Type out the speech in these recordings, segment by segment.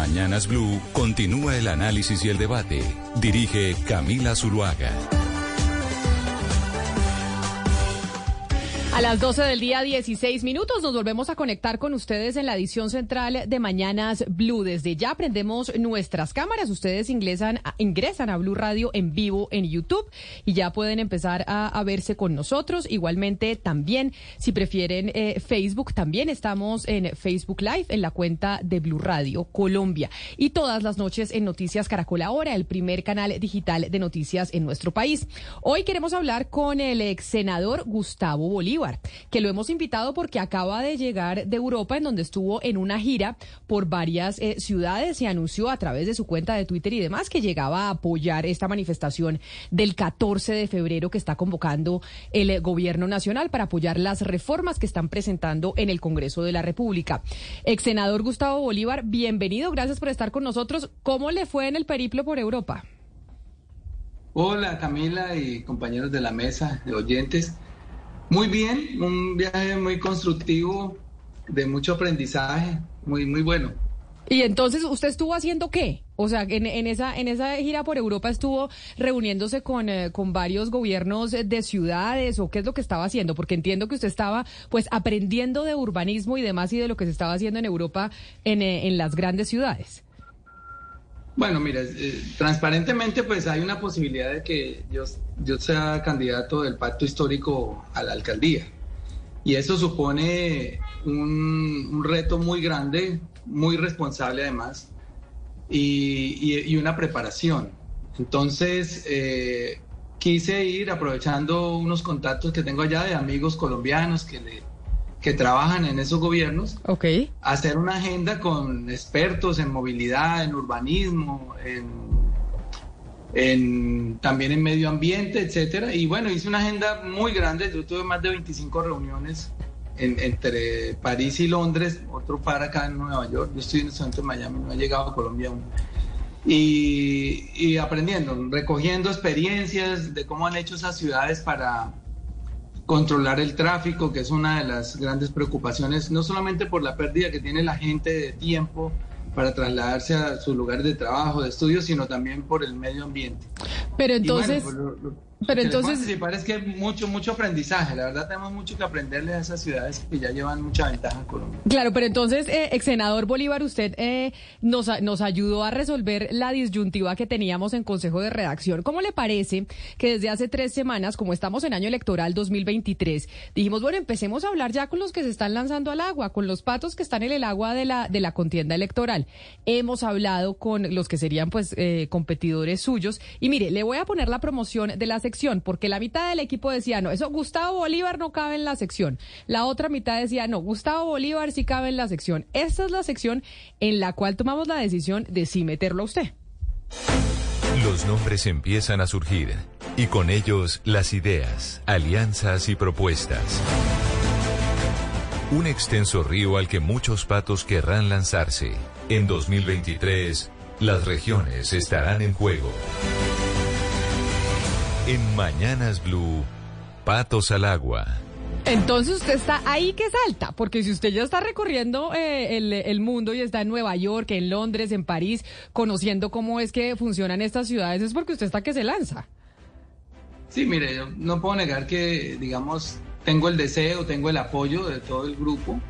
Mañanas Blue continúa el análisis y el debate. Dirige Camila Zuluaga. A las 12 del día, 16 minutos, nos volvemos a conectar con ustedes en la edición central de Mañanas Blue. Desde ya prendemos nuestras cámaras. Ustedes ingresan ingresan a Blue Radio en vivo en YouTube y ya pueden empezar a, verse con nosotros. Igualmente, también, si prefieren eh, Facebook, también estamos en Facebook Live en la cuenta de Blue Radio Colombia. Y todas las noches en Noticias Caracol Ahora, el primer canal digital de noticias en nuestro país. Hoy queremos hablar con el ex senador Gustavo Bolívar que lo hemos invitado porque acaba de llegar de Europa, en donde estuvo en una gira por varias eh, ciudades y anunció a través de su cuenta de Twitter y demás que llegaba a apoyar esta manifestación del 14 de febrero que está convocando el eh, gobierno nacional para apoyar las reformas que están presentando en el Congreso de la República. Ex senador Gustavo Bolívar, bienvenido, gracias por estar con nosotros. ¿Cómo le fue en el periplo por Europa? Hola Camila y compañeros de la mesa, de oyentes. Muy bien, un viaje muy constructivo, de mucho aprendizaje, muy, muy bueno. Y entonces, ¿usted estuvo haciendo qué? O sea, en, esa, en esa gira por Europa estuvo reuniéndose con, eh, con varios gobiernos de ciudades o qué es lo que estaba haciendo, porque entiendo que usted estaba pues aprendiendo de urbanismo y demás y de lo que se estaba haciendo en Europa en, eh, en las grandes ciudades. Bueno, mira, eh, transparentemente pues hay una posibilidad de que yo, sea candidato del pacto histórico a la alcaldía. Y eso supone un, reto muy grande, muy responsable además, y, una preparación. Entonces, eh, quise ir aprovechando unos contactos que tengo allá de amigos colombianos que le que trabajan en esos gobiernos, okay. hacer una agenda con expertos en movilidad, en urbanismo, en, también en medio ambiente, etcétera. Y bueno, hice una agenda muy grande. Yo tuve más de 25 reuniones entre París y Londres, otro para acá en Nueva York. Yo estoy en el centro de Miami, no he llegado a Colombia aún. Y, y aprendiendo, recogiendo experiencias de cómo han hecho esas ciudades para controlar el tráfico, que es una de las grandes preocupaciones, no solamente por la pérdida que tiene la gente de tiempo para trasladarse a sus lugares de trabajo, de estudio, sino también por el medio ambiente. Pero entonces... Pues, pero entonces... Sí, parece que mucho, mucho aprendizaje. La verdad tenemos mucho que aprenderle a esas ciudades que ya llevan mucha ventaja en Colombia. Claro, pero entonces, eh, ex senador Bolívar, usted eh, nos, nos ayudó a resolver la disyuntiva que teníamos en Consejo de Redacción. ¿Cómo le parece que desde hace tres semanas, como estamos en año electoral 2023, dijimos, bueno, empecemos a hablar ya con los que se están lanzando al agua, con los patos que están en el agua de la, de la contienda electoral? Hemos hablado con los que serían pues eh, competidores suyos. Y mire, le voy a poner la promoción de las porque la mitad del equipo decía, no, eso Gustavo Bolívar no cabe en la sección. La otra mitad decía, no, Gustavo Bolívar sí cabe en la sección. Esta es la sección en la cual tomamos la decisión de sí meterlo a usted. Los nombres empiezan a surgir y con ellos las ideas, alianzas y propuestas. Un extenso río al que muchos patos querrán lanzarse. En 2023, las regiones estarán en juego. En Mañanas Blue, Patos al Agua. Entonces usted está ahí que salta, porque si usted ya está recorriendo eh, el, mundo y está en Nueva York, en Londres, en París, conociendo cómo es que funcionan estas ciudades, es porque usted está que se lanza. Sí, mire, yo no puedo negar que, digamos, tengo el deseo, tengo el apoyo de todo el grupo.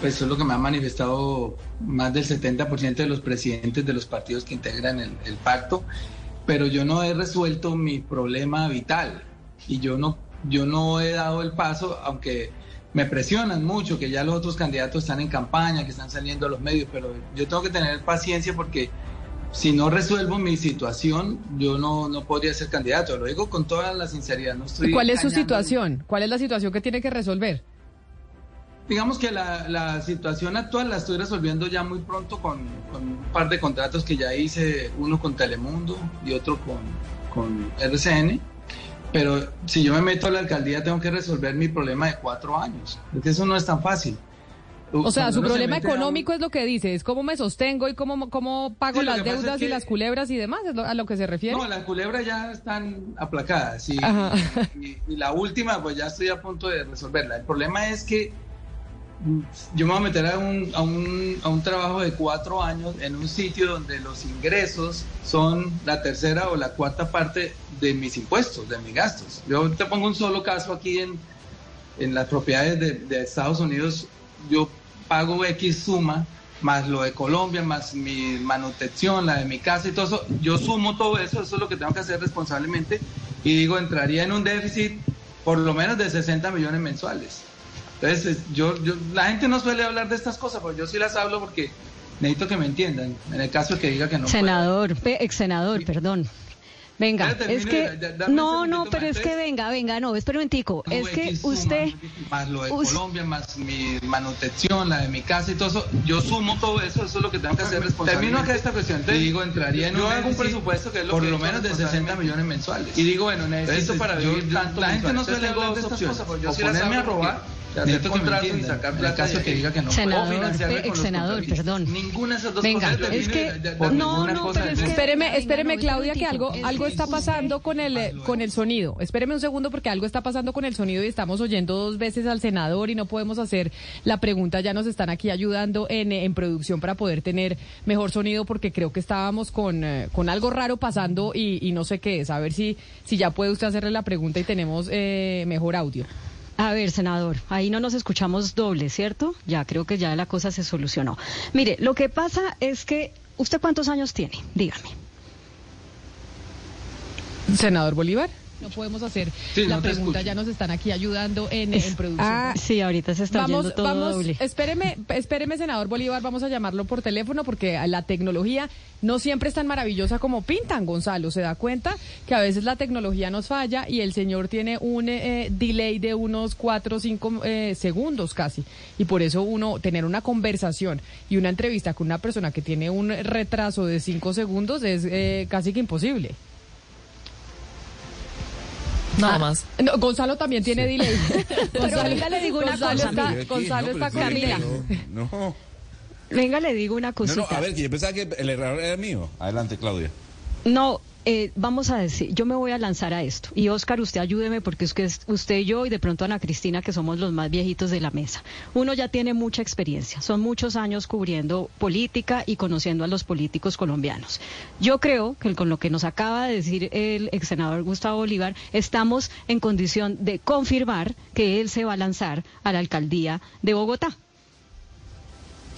Pues eso es lo que me ha manifestado más del 70% de los presidentes de los partidos que integran el pacto pero yo no he resuelto mi problema vital y yo no, yo no he dado el paso, aunque me presionan mucho, que ya los otros candidatos están en campaña, que están saliendo a los medios, pero yo tengo que tener paciencia porque si no resuelvo mi situación, yo no, no podría ser candidato. Lo digo con toda la sinceridad. No estoy ¿Cuál es su situación? ¿Cuál es la situación que tiene que resolver? Digamos que la, situación actual la estoy resolviendo ya muy pronto con, un par de contratos que ya hice, uno con Telemundo y otro con, con RCN. Pero si yo me meto a la alcaldía tengo que resolver mi problema de cuatro años, porque eso no es tan fácil. O sea, su problema económico es lo que dice, es cómo me sostengo y cómo, cómo pago las deudas y las culebras y demás, es a lo que se refiere. No, las culebras ya están aplacadas y, y, la última, pues ya estoy a punto de resolverla. El problema es que yo me voy a meter a un, a, un, trabajo de cuatro años en un sitio donde los ingresos son la tercera o la cuarta parte de mis impuestos, de mis gastos. Yo te pongo un solo caso aquí en, las propiedades de, de Estados Unidos, yo pago X suma más lo de Colombia, más mi manutención, la de mi casa y todo eso, yo sumo todo eso, eso es lo que tengo que hacer responsablemente y digo, entraría en un déficit por lo menos de 60 millones mensuales. Entonces, yo, yo, la gente no suele hablar de estas cosas, pero yo sí las hablo porque necesito que me entiendan. En el caso de que diga que no. Senador, ex senador, perdón. Venga, es que no, no, pero es que venga, venga, no, espera un momentico, es que usted más lo de Colombia, más mi manutención, la de mi casa y todo eso, yo sumo todo eso, eso es lo que tengo que hacer responsable. Termino acá esta cuestión, te digo, entraría en yo un, hago un presupuesto que es lo por lo menos de 60 millones mensuales. Y digo, bueno, necesito para vivir tanto. La gente no suele hablar de estas cosas, porque yo sí ponerme a robar Y sacar plata. caso que diga que no senador, ex senador, perdón. Ninguna de esas dos Venga, es que no, no, pero es que espéreme, espéreme Claudia que algo algo está pasando con el con el sonido. Espéreme un segundo porque algo está pasando con el sonido y estamos oyendo dos veces al senador y no podemos hacer la pregunta. Ya nos están aquí ayudando en, en producción para poder tener mejor sonido porque creo que estábamos con, eh, con algo raro pasando y, y, no sé qué es. A ver si si ya puede usted hacerle la pregunta y tenemos eh, mejor audio. A ver, senador, ahí no nos escuchamos doble, ¿cierto? Ya creo que ya la cosa se solucionó. Mire, lo que pasa es que, ¿usted cuántos años tiene? Dígame. Senador Bolívar no podemos hacer la pregunta, ya nos están aquí ayudando en, producción. Ah, sí, ahorita se está vamos, todo vamos, Espéreme, espéreme, senador Bolívar, vamos a llamarlo por teléfono porque la tecnología no siempre es tan maravillosa como pintan, Gonzalo. Se da cuenta que a veces la tecnología nos falla y el señor tiene un eh, delay de unos cuatro o cinco eh, segundos casi. Y por eso uno, tener una conversación y una entrevista con una persona que tiene un retraso de cinco segundos es eh, casi que imposible. Nada ah, más. Gonzalo también tiene delay. Gonzalo, venga, le digo una cosa. Está, Gonzalo está Camila. No, Venga, le digo una cosita. No, a ver, yo pensaba que el error era mío. Adelante, Claudia. No, eh, vamos a decir, yo me voy a lanzar a esto. Y Oscar, usted ayúdeme porque es que usted y yo y de pronto Ana Cristina, que somos los más viejitos de la mesa. Uno ya tiene mucha experiencia, son muchos años cubriendo política y conociendo a los políticos colombianos. Yo creo que con lo que nos acaba de decir el ex senador Gustavo Bolívar, estamos en condición de confirmar que él se va a lanzar a la alcaldía de Bogotá.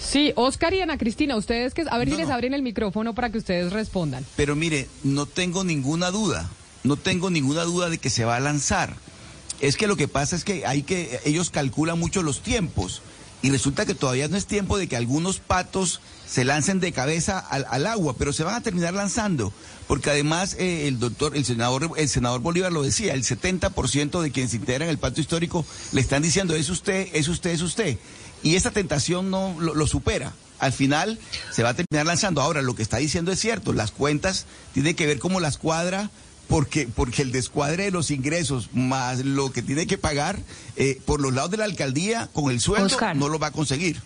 Sí, Oscar y Ana Cristina, ustedes que a ver si les abren el micrófono para que ustedes respondan. Pero mire, no tengo ninguna duda, no tengo ninguna duda de que se va a lanzar. Es que lo que pasa es que hay que ellos calculan mucho los tiempos y resulta que todavía no es tiempo de que algunos patos se lancen de cabeza al, agua, pero se van a terminar lanzando, porque además eh, el doctor, el senador, el senador Bolívar lo decía, el 70% de quienes integran el pacto histórico le están diciendo es usted, es usted, es usted y esa tentación no lo, supera. Al final se va a terminar lanzando. Ahora, lo que está diciendo es cierto, las cuentas tienen que ver cómo las cuadra porque, porque el descuadre de los ingresos más lo que tiene que pagar eh, por los lados de la alcaldía con el sueldo no lo va a conseguir.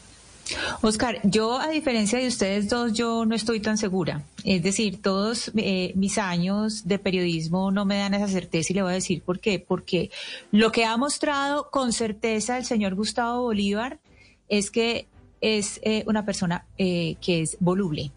Oscar, yo a diferencia de ustedes dos, yo no estoy tan segura. Es decir, todos eh, mis años de periodismo no me dan esa certeza y le voy a decir por qué. Porque lo que ha mostrado con certeza el señor Gustavo Bolívar es que es eh, una persona eh, que es voluble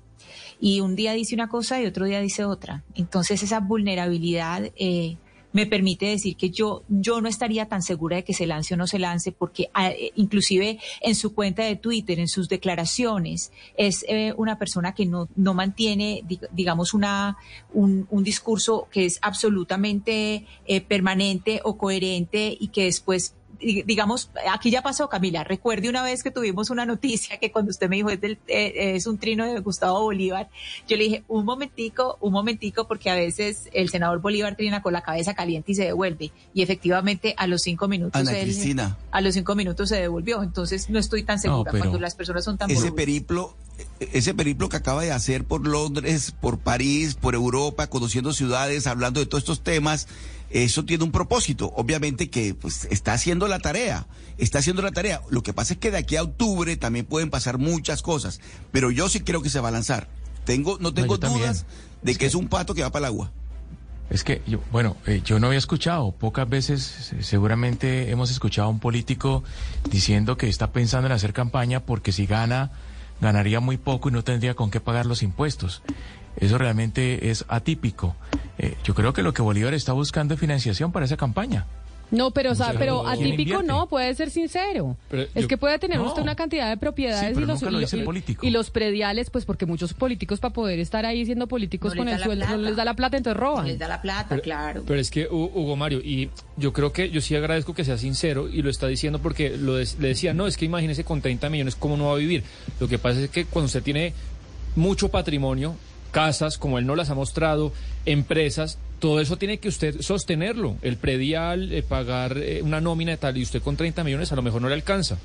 y un día dice una cosa y otro día dice otra. Entonces esa vulnerabilidad eh, me permite decir que yo, yo no estaría tan segura de que se lance o no se lance porque inclusive en su cuenta de Twitter, en sus declaraciones, es una persona que no, no mantiene, digamos, una, un, un, discurso que es absolutamente permanente o coherente y que después digamos, aquí ya pasó, Camila. Recuerde una vez que tuvimos una noticia que cuando usted me dijo es, del, eh, es un trino de Gustavo Bolívar, yo le dije, un momentico, un momentico, porque a veces el senador Bolívar trina con la cabeza caliente y se devuelve. Y efectivamente a los cinco minutos... Ana Cristina. A los cinco minutos se devolvió. Entonces no estoy tan segura cuando las personas son tan... Ese periplo, ese periplo que acaba de hacer por Londres, por París, por Europa, conociendo ciudades, hablando de todos estos temas eso tiene un propósito. Obviamente que pues, está haciendo la tarea, está haciendo la tarea. Lo que pasa es que de aquí a octubre también pueden pasar muchas cosas, pero yo sí creo que se va a lanzar. Tengo, no tengo dudas de que es un pato que va para el agua. Es que, yo, bueno, eh, yo no había escuchado, pocas veces seguramente hemos escuchado a un político diciendo que está pensando en hacer campaña porque si gana, ganaría muy poco y no tendría con qué pagar los impuestos. Eso realmente es atípico. Eh, yo creo que lo que Bolívar está buscando es financiación para esa campaña. No, pero, o sea, pero atípico no, puede ser sincero. es que puede tener usted una cantidad de propiedades y, los, y, los prediales, pues porque muchos políticos para poder estar ahí siendo políticos con el sueldo no les da la plata, entonces roban. les da la plata, claro. Pero es que, Hugo Mario, y yo creo que yo sí agradezco que sea sincero y lo está diciendo porque lo le decía, no, es que imagínese con 30 millones cómo no va a vivir. Lo que pasa es que cuando usted tiene mucho patrimonio, casas, como él no las ha mostrado, empresas, todo eso tiene que usted sostenerlo. El predial, eh, pagar eh, una nómina de tal, y usted con 30 millones a lo mejor no le alcanza.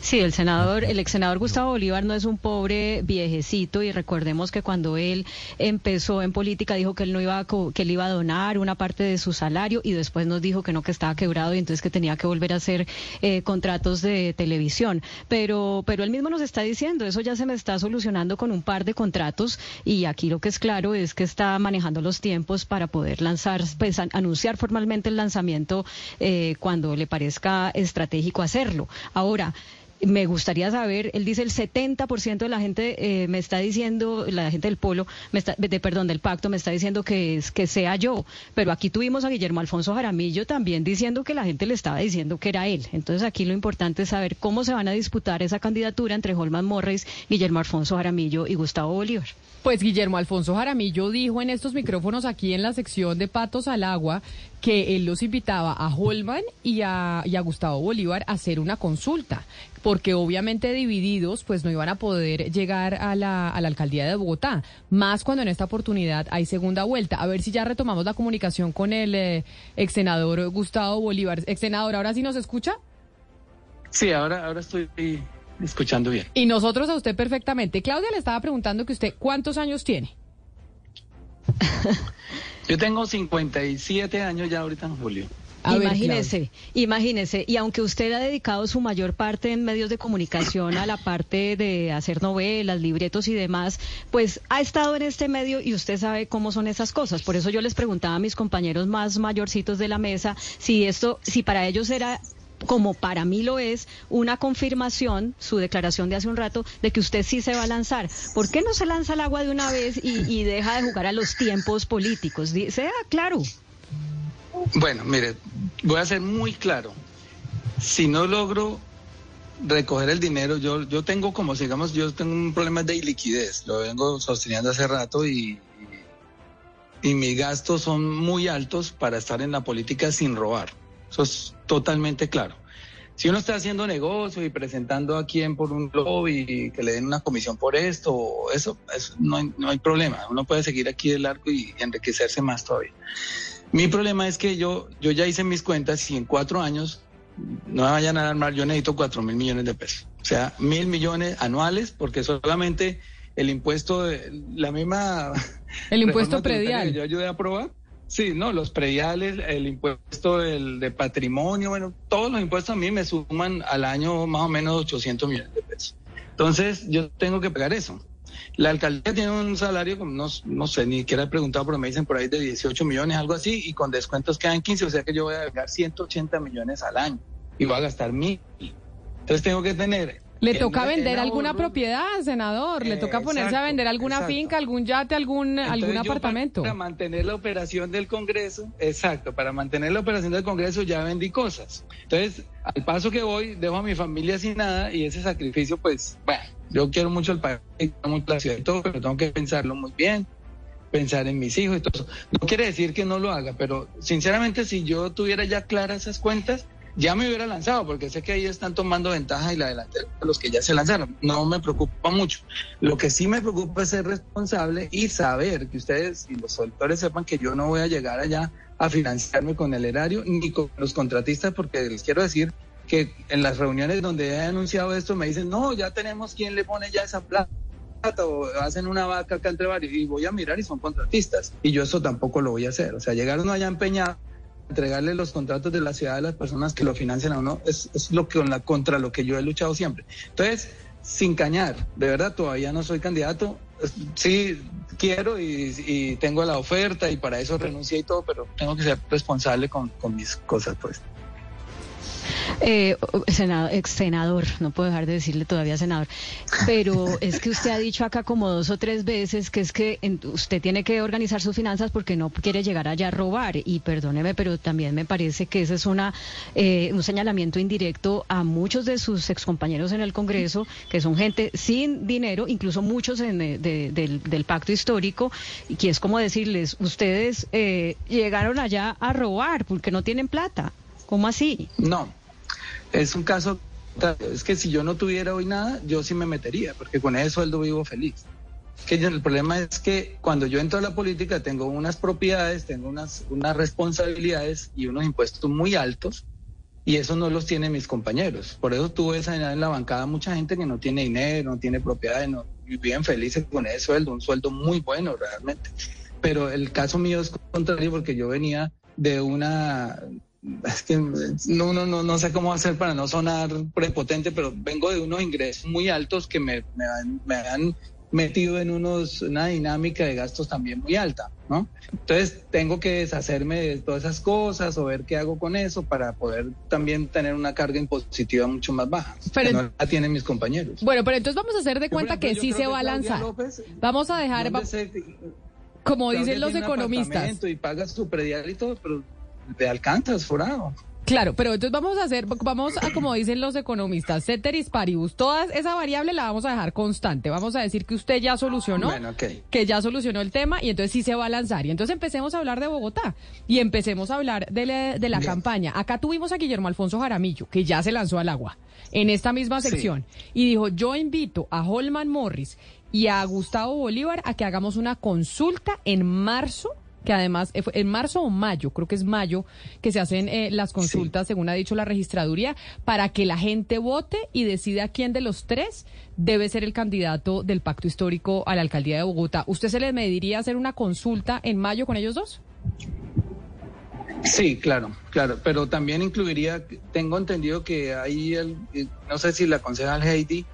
Sí, el senador, el ex senador Gustavo Bolívar no es un pobre viejecito y recordemos que cuando él empezó en política dijo que él no iba a, que él iba a donar una parte de su salario y después nos dijo que no que estaba quebrado y entonces que tenía que volver a hacer eh, contratos de televisión. Pero pero él mismo nos está diciendo eso ya se me está solucionando con un par de contratos y aquí lo que es claro es que está manejando los tiempos para poder lanzar, pues anunciar formalmente el lanzamiento eh, cuando le parezca estratégico hacerlo. Ahora me gustaría saber, él dice el 70% de la gente eh, me está diciendo, la gente del polo, me está, de, perdón, del pacto me está diciendo que, es, que sea yo, pero aquí tuvimos a Guillermo Alfonso Jaramillo también diciendo que la gente le estaba diciendo que era él. Entonces aquí lo importante es saber cómo se van a disputar esa candidatura entre Holman Morris, Guillermo Alfonso Jaramillo y Gustavo Bolívar. Pues Guillermo Alfonso Jaramillo dijo en estos micrófonos aquí en la sección de Patos al Agua que él los invitaba a Holman y a, Gustavo Bolívar a hacer una consulta, porque obviamente divididos pues no iban a poder llegar a la, a la alcaldía de Bogotá, más cuando en esta oportunidad hay segunda vuelta. A ver si ya retomamos la comunicación con el eh, ex senador Gustavo Bolívar. Ex senador, ¿ahora sí nos escucha? Sí, ahora, ahora estoy escuchando bien. Y nosotros a usted perfectamente. Claudia le estaba preguntando que usted cuántos años tiene. Yo tengo 57 años ya ahorita en julio. imagínese, imagínese, y aunque usted ha dedicado su mayor parte en medios de comunicación a la parte de hacer novelas, libretos y demás, pues ha estado en este medio y usted sabe cómo son esas cosas. Por eso yo les preguntaba a mis compañeros más mayorcitos de la mesa si esto, si para ellos era como para mí lo es, una confirmación, su declaración de hace un rato, de que usted sí se va a lanzar. ¿Por qué no se lanza al agua de una vez y, deja de jugar a los tiempos políticos? Sea claro. Bueno, mire, voy a ser muy claro. Si no logro recoger el dinero, yo, yo tengo como, digamos, yo tengo un problema de liquidez, lo vengo sosteniendo hace rato y, y mis gastos son muy altos para estar en la política sin robar. Eso es totalmente claro. Si uno está haciendo negocio y presentando a quien por un lobby y que le den una comisión por esto, eso, eso no, hay, no hay problema. Uno puede seguir aquí del arco y enriquecerse más todavía. Mi problema es que yo, yo ya hice mis cuentas y en cuatro años no me vayan a armar, yo necesito cuatro mil millones de pesos. O sea, mil millones anuales, porque solamente el impuesto, de, la misma... El impuesto predial. yo ayudé a aprobar, Sí, no, los prediales, el impuesto de patrimonio, bueno, todos los impuestos a mí me suman al año más o menos 800 millones de pesos. Entonces, yo tengo que pagar eso. La alcaldía tiene un salario, como no, no sé, ni siquiera he preguntado, pero me dicen por ahí de 18 millones, algo así, y con descuentos quedan 15, o sea que yo voy a pagar 180 millones al año y voy a gastar mil. Entonces tengo que tener ¿Le toca vender alguna propiedad, senador? ¿Le toca ponerse a vender alguna finca, algún yate, algún, algún apartamento? Para, mantener la operación del Congreso, exacto, para mantener la operación del Congreso ya vendí cosas. Entonces, al paso que voy, dejo a mi familia sin nada y ese sacrificio, pues, bueno, yo quiero mucho el país, mucho la ciudad y todo, pero tengo que pensarlo muy bien, pensar en mis hijos y todo eso. No quiere decir que no lo haga, pero sinceramente, si yo tuviera ya claras esas cuentas, ya me hubiera lanzado, porque sé que ahí están tomando ventaja y la delantera los que ya se lanzaron. No me preocupa mucho. Lo que sí me preocupa es ser responsable y saber que ustedes y los auditores sepan que yo no voy a llegar allá a financiarme con el erario ni con los contratistas, porque les quiero decir que en las reuniones donde he anunciado esto me dicen, no, ya tenemos quien le pone ya esa plata o hacen una vaca acá entre varios y voy a mirar y son contratistas y yo eso tampoco lo voy a hacer, o sea, llegaron allá empeñados entregarle los contratos de la ciudad a las personas que lo financian a uno es, es lo que la, contra lo que yo he luchado siempre. Entonces, sin cañar, de verdad todavía no soy candidato sí quiero y, tengo la oferta y para eso renuncié y todo, pero tengo que ser responsable con, con mis cosas, pues. Eh, senador, ex senador, no puedo dejar de decirle todavía senador, pero es que usted ha dicho acá como dos o tres veces que es que usted tiene que organizar sus finanzas porque no quiere llegar allá a robar. Y perdóneme, pero también me parece que ese es una eh, un señalamiento indirecto a muchos de sus excompañeros en el Congreso, que son gente sin dinero, incluso muchos en, eh, del, pacto histórico, y que es como decirles, ustedes eh, llegaron allá a robar porque no tienen plata. ¿Cómo así? No, es un caso, es que si yo no tuviera hoy nada, yo sí me metería, porque con ese sueldo vivo feliz. Que el problema es que cuando yo entro a la política tengo unas propiedades, tengo unas, unas responsabilidades y unos impuestos muy altos y eso no los tienen mis compañeros. Por eso tuve esa en la bancada mucha gente que no tiene dinero, no tiene propiedades, no viven felices con ese sueldo, un sueldo muy bueno realmente. Pero el caso mío es contrario porque yo venía de una es que no, no, no, no sé cómo hacer para no sonar prepotente, pero vengo de unos ingresos muy altos que me, me, han, metido en unos, una dinámica de gastos también muy alta, ¿no? Entonces tengo que deshacerme de todas esas cosas o ver qué hago con eso para poder también tener una carga impositiva mucho más baja, pero, que no la tienen mis compañeros. Bueno, pero entonces vamos a hacer de cuenta que sí se va a lanzar. vamos a dejar, como dicen los economistas. Y pagas su predial y todo, pero de Alcántara, forado. Claro, pero entonces vamos a hacer, vamos a, como dicen los economistas, ceteris paribus, toda esa variable la vamos a dejar constante. Vamos a decir que usted ya solucionó, que ya solucionó el tema y entonces sí se va a lanzar. Y entonces empecemos a hablar de Bogotá y empecemos a hablar de la, campaña. Acá tuvimos a Guillermo Alfonso Jaramillo, que ya se lanzó al agua en esta misma sección y dijo, yo invito a Holman Morris y a Gustavo Bolívar a que hagamos una consulta en marzo que además eh, en marzo o mayo, creo que es mayo, que se hacen eh, las consultas, según ha dicho la registraduría, para que la gente vote y decida quién de los tres debe ser el candidato del pacto histórico a la alcaldía de Bogotá. ¿Usted se le mediría hacer una consulta en mayo con ellos dos? Sí, claro, claro, pero también incluiría, tengo entendido que ahí, el, no sé si la concejal Heidi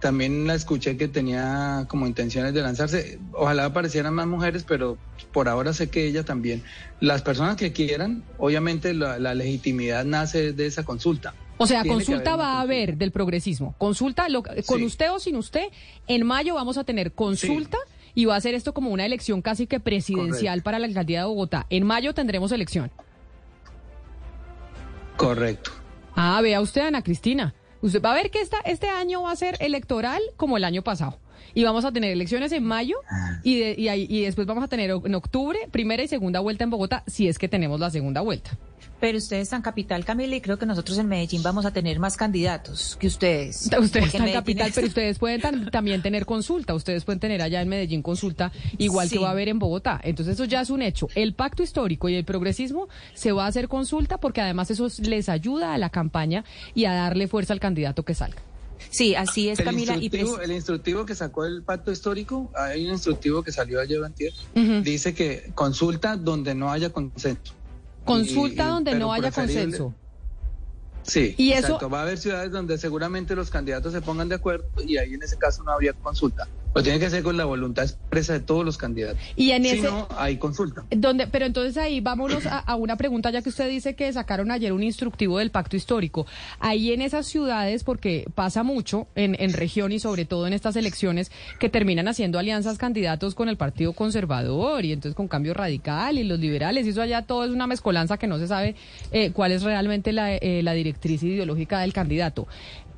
también la escuché que tenía como intenciones de lanzarse. Ojalá aparecieran más mujeres, pero por ahora sé que ella también. Las personas que quieran, obviamente la, legitimidad nace de esa consulta. O sea, consulta va a haber del progresismo. Consulta con usted o sin usted. En mayo vamos a tener consulta. Y va a ser esto como una elección casi que presidencial para la alcaldía de Bogotá. En mayo tendremos elección. Correcto. Ah, vea usted, Ana Cristina. Usted va a ver que esta, este año va a ser electoral como el año pasado. Y vamos a tener elecciones en mayo ah. y, y, y después vamos a tener en octubre primera y segunda vuelta en Bogotá, si es que tenemos la segunda vuelta. Pero ustedes están capital, Camila, y creo que nosotros en Medellín vamos a tener más candidatos que ustedes. Ustedes están capital, pero ustedes pueden también tener consulta. Ustedes pueden tener allá en Medellín consulta, igual que va a haber en Bogotá. Entonces eso ya es un hecho. El pacto histórico y el progresismo se va a hacer consulta porque además eso les ayuda a la campaña y a darle fuerza al candidato que salga. Sí, así es, Camila. El instructivo, el instructivo que sacó el pacto histórico, hay un instructivo que salió ayer antier, dice que consulta donde no haya consenso. Consulta donde no haya consenso. Sí, ¿Y exacto. Va a haber ciudades donde seguramente los candidatos se pongan de acuerdo y ahí en ese caso no habría consulta. Lo tiene que ser con la voluntad expresa de todos los candidatos. Y en si no, hay consulta. Donde, pero entonces ahí vámonos a, una pregunta, ya que usted dice que sacaron ayer un instructivo del pacto histórico. Ahí en esas ciudades, porque pasa mucho en, en región y sobre todo en estas elecciones, que terminan haciendo alianzas candidatos con el Partido Conservador y entonces con Cambio Radical y los liberales. Y eso allá todo es una mezcolanza que no se sabe eh, cuál es realmente la, eh, la directriz ideológica del candidato.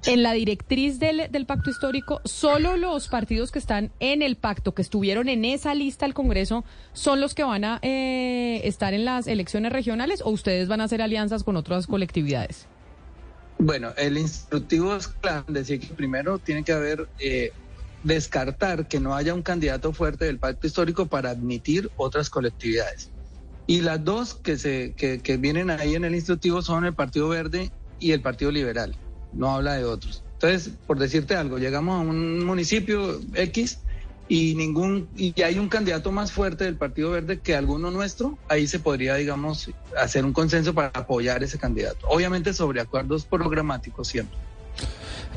En la directriz del, pacto histórico, solo los partidos que están en el pacto, que estuvieron en esa lista al Congreso, son los que van a eh, estar en las elecciones regionales o ustedes van a hacer alianzas con otras colectividades? Bueno, el instructivo es claro, decir que primero tiene que haber eh, descartar que no haya un candidato fuerte del pacto histórico para admitir otras colectividades. Y las dos que, se, que, que vienen ahí en el instructivo son el Partido Verde y el Partido Liberal no habla de otros. Entonces, por decirte algo, llegamos a un municipio X y ningún y hay un candidato más fuerte del Partido Verde que alguno nuestro, ahí se podría, digamos, hacer un consenso para apoyar ese candidato. Obviamente sobre acuerdos programáticos siempre.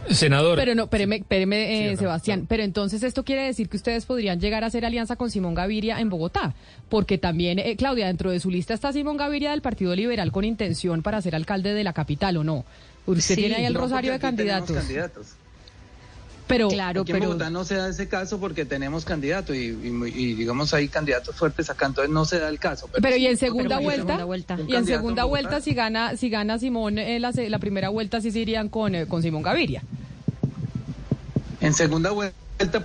Senador. Pero no, espéreme, espéreme, eh, Sí, no, Sebastián. no. Pero entonces esto quiere decir que ustedes podrían llegar a hacer alianza con Simón Gaviria en Bogotá. Porque también, eh, Claudia, dentro de su lista está Simón Gaviria del Partido Liberal con intención para ser alcalde de la capital, ¿o no? Usted Sí. tiene ahí el No, rosario de candidatos. candidatos. Pero, Claro, Aquí en pero Bogotá no se da ese caso porque tenemos candidato y, y muy- y, digamos hay candidatos fuertes acá, entonces no se da el caso. pero y en segunda pero vuelta, segunda vuelta. Un y en segunda en vuelta si gana, si gana Simón eh, la, la primera vuelta sí se irían con, eh, con Simón Gaviria. En segunda vuelta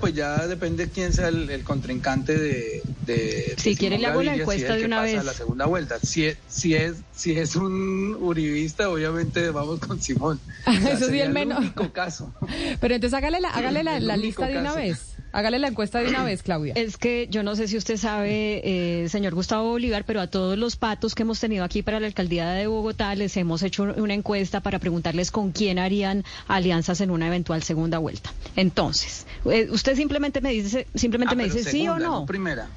pues ya depende quién sea el, el contrincante de, de Si de quiere, le hago la si encuesta es el de una pasa vez. a la segunda vuelta. Si es, si es, si es un uribista, obviamente vamos con Simón. Eso sí, el menos. único caso. Pero entonces hágale la, hágale la, lista de una caso. vez. Hágale la encuesta de una vez, Claudia. Es que yo no sé si usted sabe, eh, señor Gustavo Bolívar, pero a todos los patos que hemos tenido aquí para la alcaldía de Bogotá les hemos hecho una encuesta para preguntarles con quién harían alianzas en una eventual segunda vuelta. Entonces, eh, usted simplemente me dice, simplemente Ah, me dice sí o segunda, no. primera.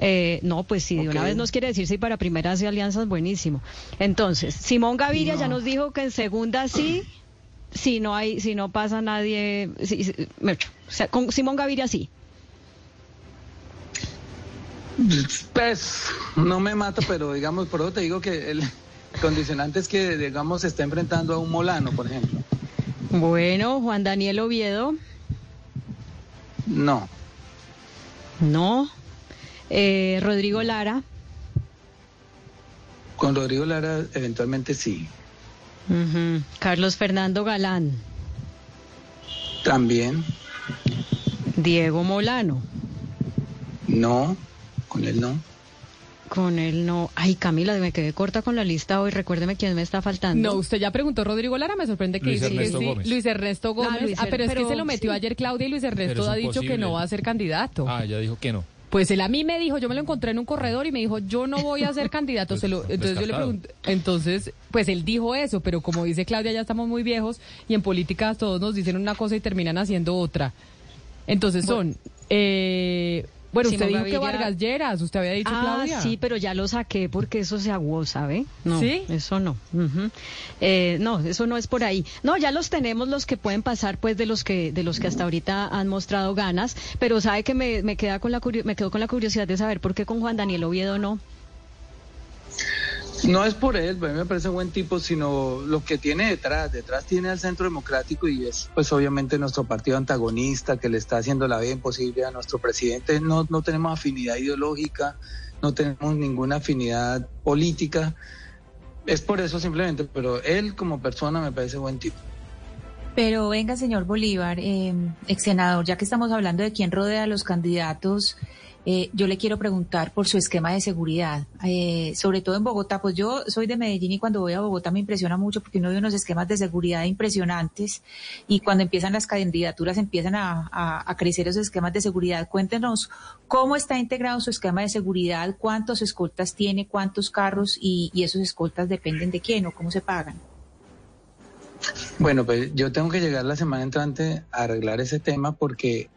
Eh, no, pues si de una vez nos quiere decir si para primera hace alianzas, buenísimo. Entonces, Simón Gaviria ya No. nos dijo que en segunda sí, si no hay, si no pasa nadie, sí, sí, Mecho, o sea, con Simón Gaviria sí. Pues no me mata, pero digamos, por eso te digo que el condicionante es que, digamos, se está enfrentando a un Molano, por ejemplo. Bueno, Juan Daniel Oviedo, No. no. Eh, Rodrigo Lara, Con Rodrigo Lara, eventualmente sí. Carlos Fernando Galán, También. Diego Molano. No. Con él no. Con él no. Ay, Camila, me quedé corta con la lista hoy. Recuérdeme quién me está faltando. No, usted ya preguntó Rodrigo Lara, me sorprende que Luis dice Ernesto sí. Gómez. Luis Ernesto Gómez. Ah, Luis Er- pero es que se lo metió sí. ayer Claudia y Luis Ernesto es ha dicho que no va a ser candidato. Ah, ya dijo que no. Pues él a mí me dijo, yo me lo encontré en un corredor y me dijo, yo no voy a ser candidato. Pues, Se lo- entonces yo le pregunté, entonces, pues él dijo eso, pero como dice Claudia, ya estamos muy viejos y en política todos nos dicen una cosa y terminan haciendo otra. Entonces son, eh, bueno, usted dijo que Vargas Lleras, usted había dicho ah, Claudia. sí, pero ya lo saqué porque eso se aguó, ¿sabe? No, ¿Sí? eso no. Eh, no, eso no es por ahí. No, ya los tenemos los que pueden pasar, pues, de los que de los que hasta ahorita han mostrado ganas. Pero sabe que me, me queda con la curio- me quedo con la curiosidad de saber por qué con Juan Daniel Oviedo no. No es por él, a mí me parece un buen tipo, sino lo que tiene detrás. Detrás tiene al Centro Democrático y es, pues, obviamente nuestro partido antagonista que le está haciendo la vida imposible a nuestro presidente. No, no tenemos afinidad ideológica, no tenemos ninguna afinidad política. Es por eso simplemente, pero él como persona me parece buen tipo. Pero venga, señor Bolívar, eh, ex senador, ya que estamos hablando de quién rodea a los candidatos, eh, yo le quiero preguntar por su esquema de seguridad, eh, sobre todo en Bogotá. Pues yo soy de Medellín y cuando voy a Bogotá me impresiona mucho porque uno ve unos esquemas de seguridad impresionantes y cuando empiezan las candidaturas empiezan a, crecer esos esquemas de seguridad. Cuéntenos cómo está integrado su esquema de seguridad, cuántos escoltas tiene, cuántos carros y, y esos escoltas dependen de quién o cómo se pagan. Bueno, pues yo tengo que llegar la semana entrante a arreglar ese tema porque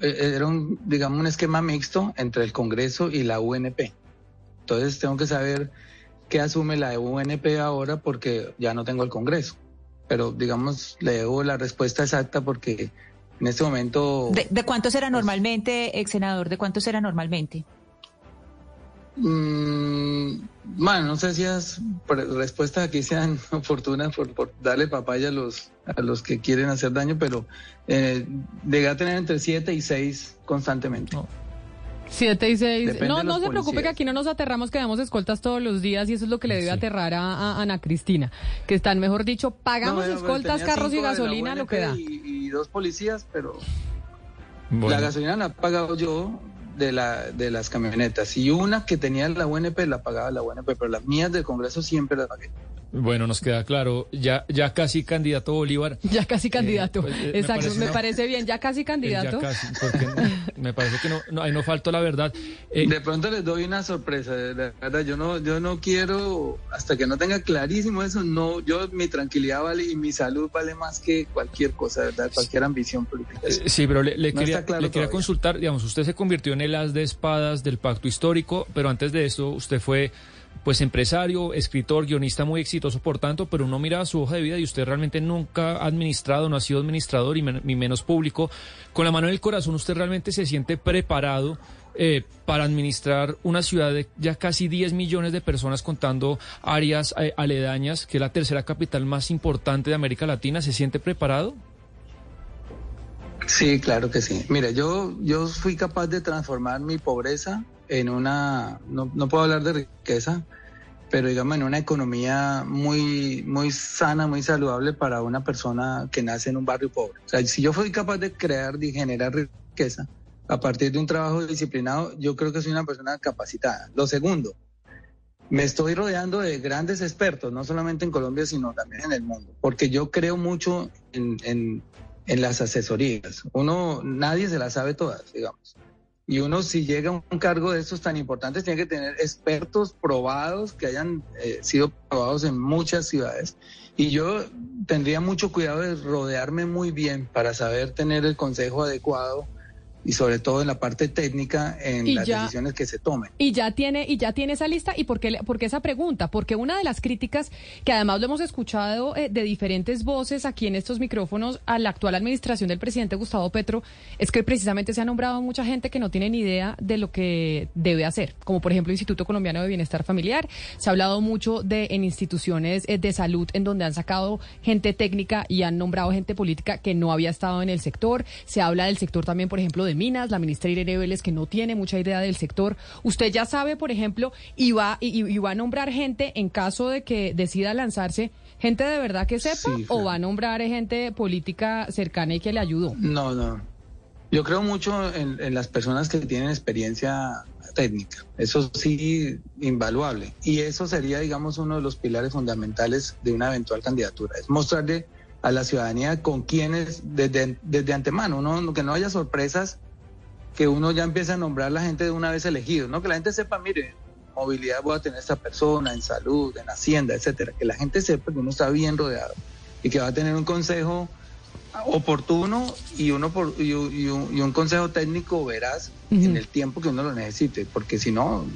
era un, digamos, un esquema mixto entre el Congreso y la UNP. Entonces tengo que saber qué asume la UNP ahora porque ya no tengo el Congreso. Pero, digamos, le debo la respuesta exacta porque en este momento... ¿De, de cuántos era normalmente, ex senador? ¿De cuántos era normalmente? Mm, bueno, no sé si las respuestas aquí sean oportunas por, por darle papaya a los, a los que quieren hacer daño, pero eh, llegué a tener entre 7 y 6 constantemente. No. Siete y seis. Depende No, de no se preocupe que aquí no nos aterramos, que vemos escoltas todos los días y eso es lo que le debe Sí. aterrar a, a Ana Cristina. Que están, mejor dicho, pagamos No, yo, bueno, escoltas, carros y gasolina, lo que da. Y, y dos policías, pero la gasolina la he pagado yo de, la, de las camionetas. Y una que tenía la UNP la pagaba la UNP, pero las mías del Congreso siempre las pagué. Bueno, nos queda claro. Ya, ya casi candidato Bolívar. Ya casi candidato. pues, eh, me Exacto, parece me parece bien, ya casi Eh, candidato. Ya casi, porque no- me parece que no, no, ahí no faltó la verdad. Eh, De pronto les doy una sorpresa, de verdad, yo no, yo no quiero, hasta que no tenga clarísimo eso, no, yo mi tranquilidad vale y mi salud vale más que cualquier cosa, de verdad, cualquier ambición política. Eh, Sí, pero le, le No quería, claro le quería consultar, digamos, usted se convirtió en el as de espadas del pacto histórico, pero antes de eso usted fue pues empresario, escritor, guionista muy exitoso, por tanto, pero uno mira su hoja de vida y usted realmente nunca ha administrado, no ha sido administrador y, menos público. Con la mano en el corazón, ¿usted realmente se siente preparado? Eh, para administrar una ciudad de ya casi 10 millones de personas contando áreas eh, aledañas, que es la tercera capital más importante de América Latina, ¿se siente preparado? Sí, claro que sí. Mira, yo, yo fui capaz de transformar mi pobreza en una, no, no puedo hablar de riqueza, pero digamos en una economía muy, muy sana, muy saludable para una persona que nace en un barrio pobre. O sea, si yo fui capaz de crear, y generar riqueza a partir de un trabajo disciplinado, yo creo que soy una persona capacitada. Lo segundo, me estoy rodeando de grandes expertos, no solamente en Colombia, sino también en el mundo, porque yo creo mucho en, en en las asesorías. Uno, nadie se las sabe todas, digamos. Y uno, si llega a un cargo de estos tan importantes, tiene que tener expertos probados que hayan eh, sido probados en muchas ciudades. Y yo tendría mucho cuidado de rodearme muy bien para saber tener el consejo adecuado y sobre todo en la parte técnica en las decisiones que se tomen. Y ya tiene y ya tiene esa lista y por qué, por esa pregunta, porque una de las críticas que además lo hemos escuchado eh, de diferentes voces aquí en estos micrófonos a la actual administración del presidente Gustavo Petro es que precisamente se ha nombrado mucha gente que no tiene ni idea de lo que debe hacer, como por ejemplo el Instituto Colombiano de Bienestar Familiar, se ha hablado mucho de en instituciones eh, de salud en donde han sacado gente técnica y han nombrado gente política que no había estado en el sector, se habla del sector también por ejemplo de Minas, la ministra Irene Vélez, que no tiene mucha idea del sector. Usted ya sabe, por ejemplo, y va, y, va a nombrar gente en caso de que decida lanzarse, gente de verdad que sepa, o va a nombrar gente política cercana y que le ayudó. No, no. Yo creo mucho en, en las personas que tienen experiencia técnica. Eso sí, invaluable. Y eso sería, digamos, uno de los pilares fundamentales de una eventual candidatura. Es mostrarle a la ciudadanía con quienes, desde, desde antemano, uno, que no haya sorpresas que uno ya empieza a nombrar a la gente de una vez elegido, ¿no? Que la gente sepa, mire, movilidad voy a tener esta persona, en salud, en hacienda, etcétera. Que la gente sepa que uno está bien rodeado y que va a tener un consejo oportuno y uno por, y, un, consejo técnico veraz en el tiempo que uno lo necesite, porque si no,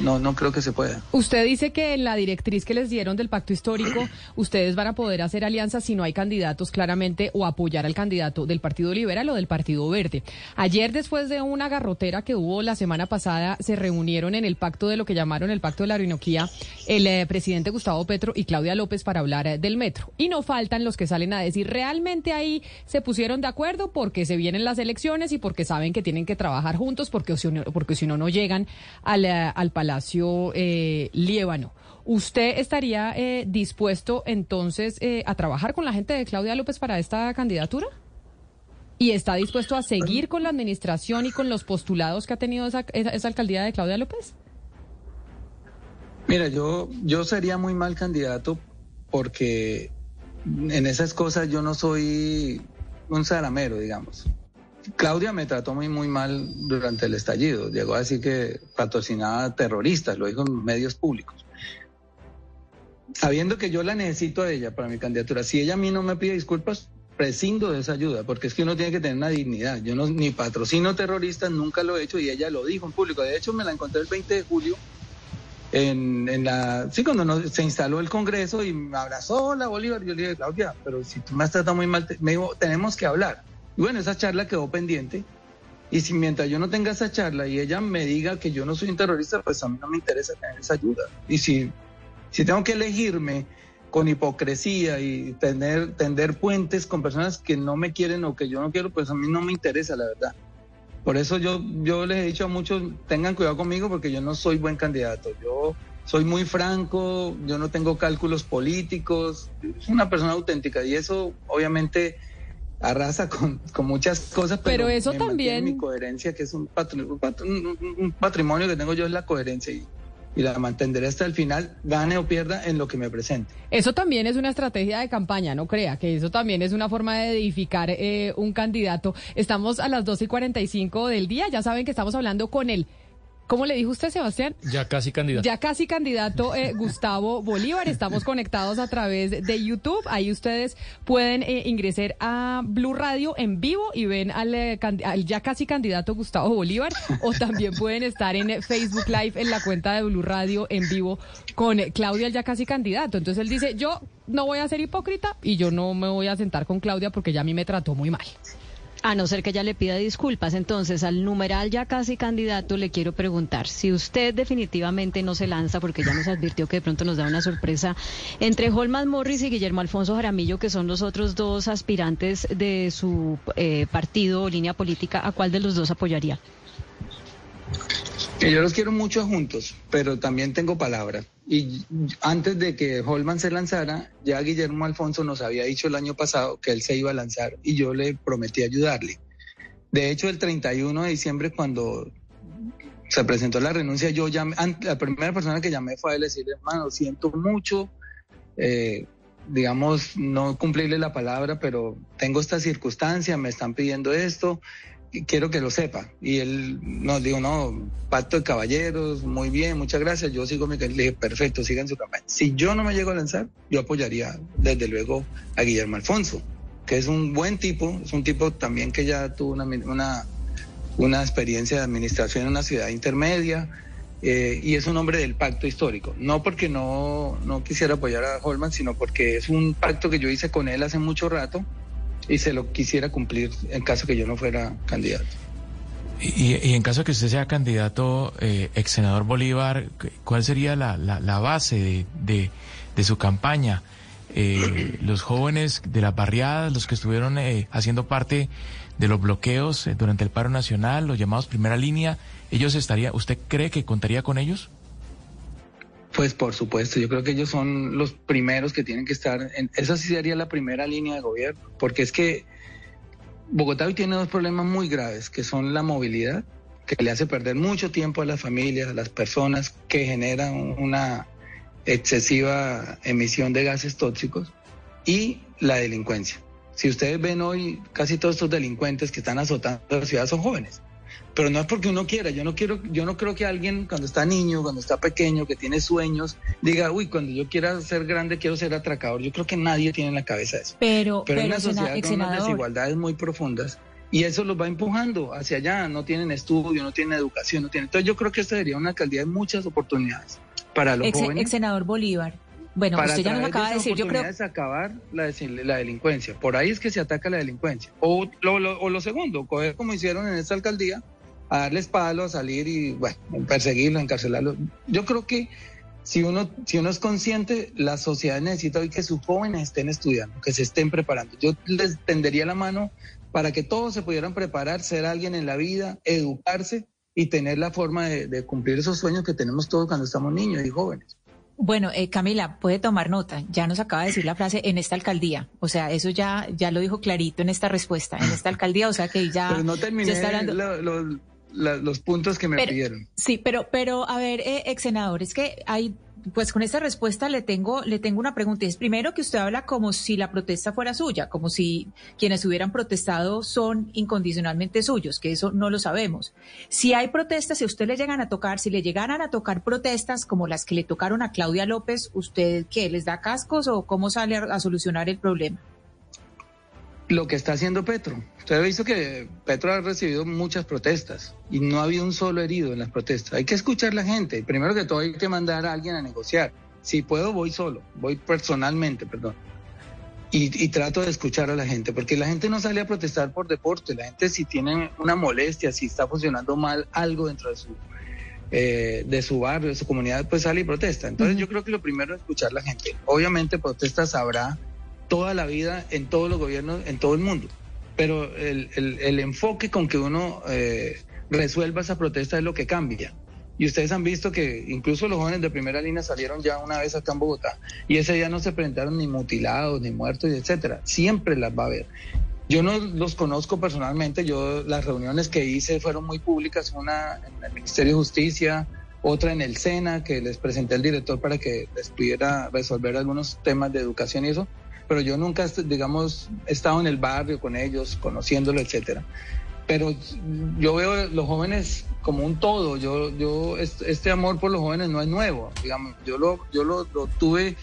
no, no creo que se pueda. Usted dice que en la directriz que les dieron del pacto histórico, ustedes van a poder hacer alianzas si no hay candidatos claramente o apoyar al candidato del Partido Liberal o del Partido Verde. Ayer, después de una garrotera que hubo la semana pasada, se reunieron en el pacto de lo que llamaron el pacto de la Orinoquía el eh, presidente Gustavo Petro y Claudia López para hablar eh, del metro. Y no faltan los que salen a decir, realmente ahí se pusieron de acuerdo porque se vienen las elecciones y porque saben que tienen que trabajar juntos porque, porque si no, no llegan al, eh, al Palacio eh, Liébano. ¿Usted estaría eh, dispuesto entonces eh, a trabajar con la gente de Claudia López para esta candidatura? ¿Y está dispuesto a seguir con la administración y con los postulados que ha tenido esa, esa, alcaldía de Claudia López? Mira, yo, yo sería muy mal candidato porque en esas cosas yo no soy un zaramero, digamos. Claudia me trató muy, muy mal durante el estallido. Llegó a decir que patrocinaba terroristas, lo dijo en medios públicos. Sabiendo que yo la necesito a ella para mi candidatura, si ella a mí no me pide disculpas, prescindo de esa ayuda, porque es que uno tiene que tener una dignidad. Yo no, ni patrocino terroristas, nunca lo he hecho y ella lo dijo en público. De hecho, me la encontré el 20 de julio en, la, sí, cuando se instaló el Congreso y me abrazó la Bolívar. Yo le dije, Claudia, pero si tú me has tratado muy mal, me dijo, tenemos que hablar. Y bueno, esa charla quedó pendiente. Y si mientras yo no tenga esa charla y ella me diga que yo no soy un terrorista, pues a mí no me interesa tener esa ayuda. Y si, si tengo que elegirme con hipocresía y tener, tender puentes con personas que no me quieren o que yo no quiero, pues a mí no me interesa, la verdad. Por eso yo, yo les he dicho a muchos, tengan cuidado conmigo porque yo no soy buen candidato. Yo soy muy franco, yo no tengo cálculos políticos, soy una persona auténtica y eso obviamente arrasa con, con muchas cosas, pero, eso también mi coherencia, que es un, un, patrimonio que tengo yo, es la coherencia y, y la mantendré hasta el final, gane o pierda en lo que me presente. Eso también es una estrategia de campaña, no crea, que eso también es una forma de edificar eh, un candidato. Estamos a las 12 y 45 del día, ya saben que estamos hablando con el ¿Cómo le dijo usted, Sebastián? Ya casi candidato. Ya casi candidato eh, Gustavo Bolívar. Estamos conectados a través de YouTube. Ahí ustedes pueden eh, ingresar a Blue Radio en vivo y ven al, eh, al, ya casi candidato Gustavo Bolívar. O también pueden estar en Facebook Live en la cuenta de Blue Radio en vivo con Claudia, el ya casi candidato. Entonces él dice, yo no voy a ser hipócrita y yo no me voy a sentar con Claudia porque ya a mí me trató muy mal. A no ser que ella le pida disculpas. Entonces, al numeral ya casi candidato, le quiero preguntar, si usted definitivamente no se lanza, porque ya nos advirtió que de pronto nos da una sorpresa, entre Holman Morris y Guillermo Alfonso Jaramillo, que son los otros dos aspirantes de su eh, partido o línea política, ¿a cuál de los dos apoyaría? Yo los quiero mucho juntos, pero también tengo palabra. Y antes de que Holman se lanzara, ya Guillermo Alfonso nos había dicho el año pasado que él se iba a lanzar y yo le prometí ayudarle. De hecho, el 31 de diciembre, cuando se presentó la renuncia, yo llamé, la primera persona que llamé fue a él decirle, hermano, siento mucho, eh, digamos, no cumplirle la palabra, pero tengo esta circunstancia, me están pidiendo esto, quiero que lo sepa. Y él nos dijo, no, pacto de caballeros, muy bien, muchas gracias, yo sigo mi... Le dije, perfecto, sigan su campaña. Si yo no me llego a lanzar, yo apoyaría desde luego a Guillermo Alfonso, que es un buen tipo, es un tipo también que ya tuvo una, una, una experiencia de administración en una ciudad intermedia. Eh, y es un hombre del pacto histórico. No porque no, no quisiera apoyar a Holman, sino porque es un pacto que yo hice con él hace mucho rato y se lo quisiera cumplir en caso que yo no fuera candidato. Y, en caso de que usted sea candidato, eh, ex senador Bolívar, ¿cuál sería la, la, base de, de, su campaña? Eh, los jóvenes de las barriadas, los que estuvieron eh, haciendo parte de los bloqueos eh, durante el paro nacional, los llamados primera línea, ellos estaría, ¿usted cree que contaría con ellos? Pues por supuesto, yo creo que ellos son los primeros que tienen que estar, en, esa sí sería la primera línea de gobierno, porque es que Bogotá hoy tiene dos problemas muy graves, que son la movilidad, que le hace perder mucho tiempo a las familias, a las personas, que generan una excesiva emisión de gases tóxicos, y la delincuencia. Si ustedes ven hoy, casi todos estos delincuentes que están azotando la ciudad son jóvenes pero no es porque uno quiera. Yo no quiero, yo no creo que alguien cuando está niño, cuando está pequeño, que tiene sueños, diga, uy, cuando yo quiera ser grande quiero ser atracador. Yo creo que nadie tiene en la cabeza eso. Pero, pero, una sociedad con unas desigualdades muy profundas y eso los va empujando hacia allá. No tienen estudio, no tienen educación, no tienen. Entonces yo creo que esta sería una alcaldía de muchas oportunidades para los jóvenes. Ex senador Bolívar. Bueno, usted ya nos acaba de decir, yo creo... acabar la, la, delincuencia. Por ahí es que se ataca la delincuencia. O lo, o lo segundo, coger como hicieron en esta alcaldía, a darles palo, a salir y bueno, perseguirlo, encarcelarlo. Yo creo que si uno, si uno es consciente, la sociedad necesita hoy que sus jóvenes estén estudiando, que se estén preparando. Yo les tendería la mano para que todos se pudieran preparar, ser alguien en la vida, educarse y tener la forma de, cumplir esos sueños que tenemos todos cuando estamos niños y jóvenes. Bueno, eh, Camila, puede tomar nota. Ya nos acaba de decir la frase en esta alcaldía. O sea, eso ya, ya lo dijo clarito en esta respuesta. En esta alcaldía, o sea que ya. Pero no terminé los puntos que me pidieron. Sí, pero, pero a ver, eh, ex senador, es que hay, pues con esta respuesta le tengo, le tengo una pregunta. es primero que usted habla como si la protesta fuera suya, como si quienes hubieran protestado son incondicionalmente suyos, que eso no lo sabemos. Si hay protestas, si a usted le llegan a tocar, si le llegaran a tocar protestas como las que le tocaron a Claudia López, ¿usted qué? ¿Les da cascos o cómo sale a solucionar el problema? Lo que está haciendo Petro. Usted ha visto que Petro ha recibido muchas protestas y no ha habido un solo herido en las protestas. Hay que escuchar a la gente. Primero que todo hay que mandar a alguien a negociar. Si puedo, voy solo, voy personalmente, perdón. Y, trato de escuchar a la gente, porque la gente no sale a protestar por deporte. La gente si tiene una molestia, si está funcionando mal algo dentro de su, eh, de su barrio, de su comunidad, pues sale y protesta. Entonces yo creo que lo primero es escuchar a la gente. Obviamente protestas habrá toda la vida en todos los gobiernos, en todo el mundo. Pero el, el, enfoque con que uno eh, resuelva esa protesta es lo que cambia. Y ustedes han visto que incluso los jóvenes de primera línea salieron ya una vez acá en Bogotá y ese día no se presentaron ni mutilados, ni muertos, etcétera. Siempre las va a haber. Yo no los conozco personalmente, yo las reuniones que hice fueron muy públicas, una en el Ministerio de Justicia, otra en el SENA, que les presenté al director para que les pudiera resolver algunos temas de educación y eso, pero yo nunca, digamos, he estado en el barrio con ellos, conociéndolo, etcétera. Pero yo veo los jóvenes como un todo. Yo, yo, este amor por los jóvenes no es nuevo, digamos, yo lo, yo lo, tuve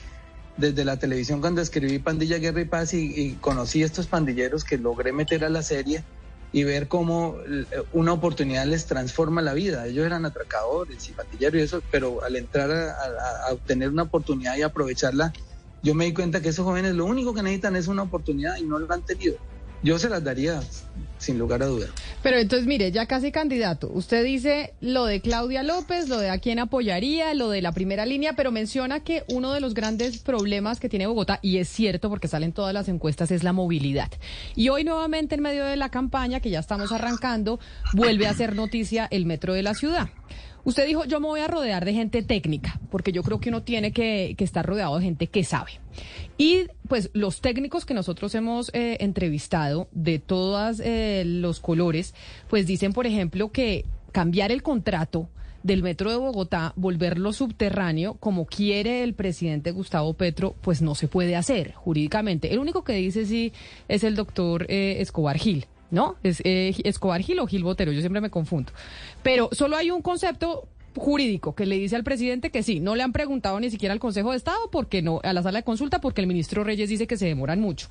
desde la televisión cuando escribí Pandilla Guerra y Paz y, y conocí estos pandilleros que logré meter a la serie y ver cómo una oportunidad les transforma la vida. Ellos eran atracadores y pandilleros y eso, pero al entrar a, obtener una oportunidad y aprovecharla, yo me di cuenta que esos jóvenes lo único que necesitan es una oportunidad y no lo han tenido. Yo se las daría sin lugar a dudas. Pero entonces, mire, ya casi candidato. Usted dice lo de Claudia López, lo de a quién apoyaría, lo de la primera línea, pero menciona que uno de los grandes problemas que tiene Bogotá, y es cierto porque salen todas las encuestas, es la movilidad. Y hoy nuevamente en medio de la campaña, que ya estamos arrancando, vuelve a ser noticia el metro de la ciudad. Usted dijo, yo me voy a rodear de gente técnica, porque yo creo que uno tiene que, estar rodeado de gente que sabe. Y pues los técnicos que nosotros hemos eh, entrevistado de todos eh, los colores, pues dicen, por ejemplo, que cambiar el contrato del metro de Bogotá, volverlo subterráneo, como quiere el presidente Gustavo Petro, pues no se puede hacer jurídicamente. El único que dice sí es el doctor eh, Escobar Gil. ¿No? Es eh, Escobar Gil o Gil Botero, yo siempre me confundo. Pero solo hay un concepto jurídico que le dice al presidente que sí, no le han preguntado ni siquiera al Consejo de Estado porque no a la sala de consulta porque el ministro Reyes dice que se demoran mucho.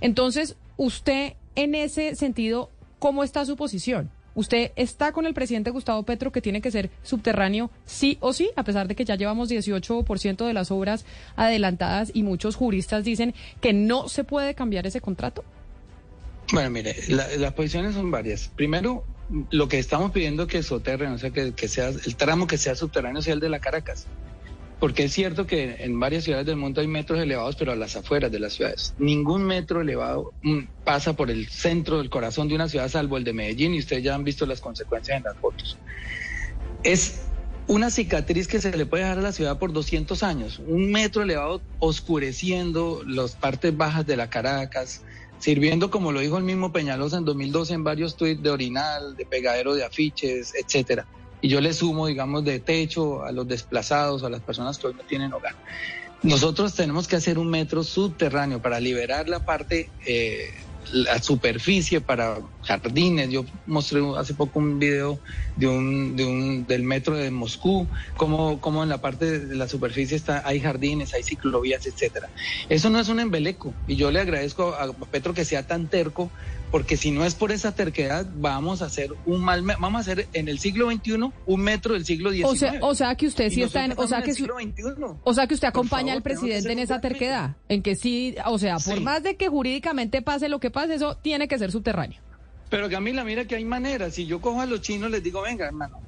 Entonces, usted en ese sentido, ¿cómo está su posición? ¿Usted está con el presidente Gustavo Petro que tiene que ser subterráneo sí o sí, a pesar de que ya llevamos 18% de las obras adelantadas y muchos juristas dicen que no se puede cambiar ese contrato? Bueno, mire, las posiciones son varias. Primero, lo que estamos pidiendo que soterreen, o sea, que, sea el tramo que sea subterráneo sea el de la Caracas. Porque es cierto que en varias ciudades del mundo hay metros elevados, pero a las afueras de las ciudades. Ningún metro elevado mm, pasa por el centro del corazón de una ciudad, salvo el de Medellín, y ustedes ya han visto las consecuencias en las fotos. Es una cicatriz que se le puede dejar a la ciudad por 200 años. Un metro elevado oscureciendo las partes bajas de la Caracas, sirviendo, como lo dijo el mismo Peñalosa en 2012 en varios tuits de orinal, de pegadero de afiches, etcétera. Y yo le sumo, digamos, de techo a los desplazados, a las personas que hoy no tienen hogar. Nosotros tenemos que hacer un metro subterráneo para liberar la parte eh, la superficie para jardines. Yo mostré hace poco un video de un, de un, del metro de Moscú, como, como en la parte de la superficie está, hay jardines, hay ciclovías, etcétera. Eso no es un embeleco. Y yo le agradezco a Petro que sea tan terco porque si no es por esa terquedad, vamos a hacer un mal, vamos a hacer en el siglo XXI un metro del siglo XIX. O sea, o sea que usted sí está en, o sea que, o sea que usted acompaña al presidente en esa terquedad, en que sí, o sea, por más de que jurídicamente pase lo que pase, eso tiene que ser subterráneo. Pero Camila, mira que hay maneras. Si yo cojo a los chinos, les digo, venga, hermano,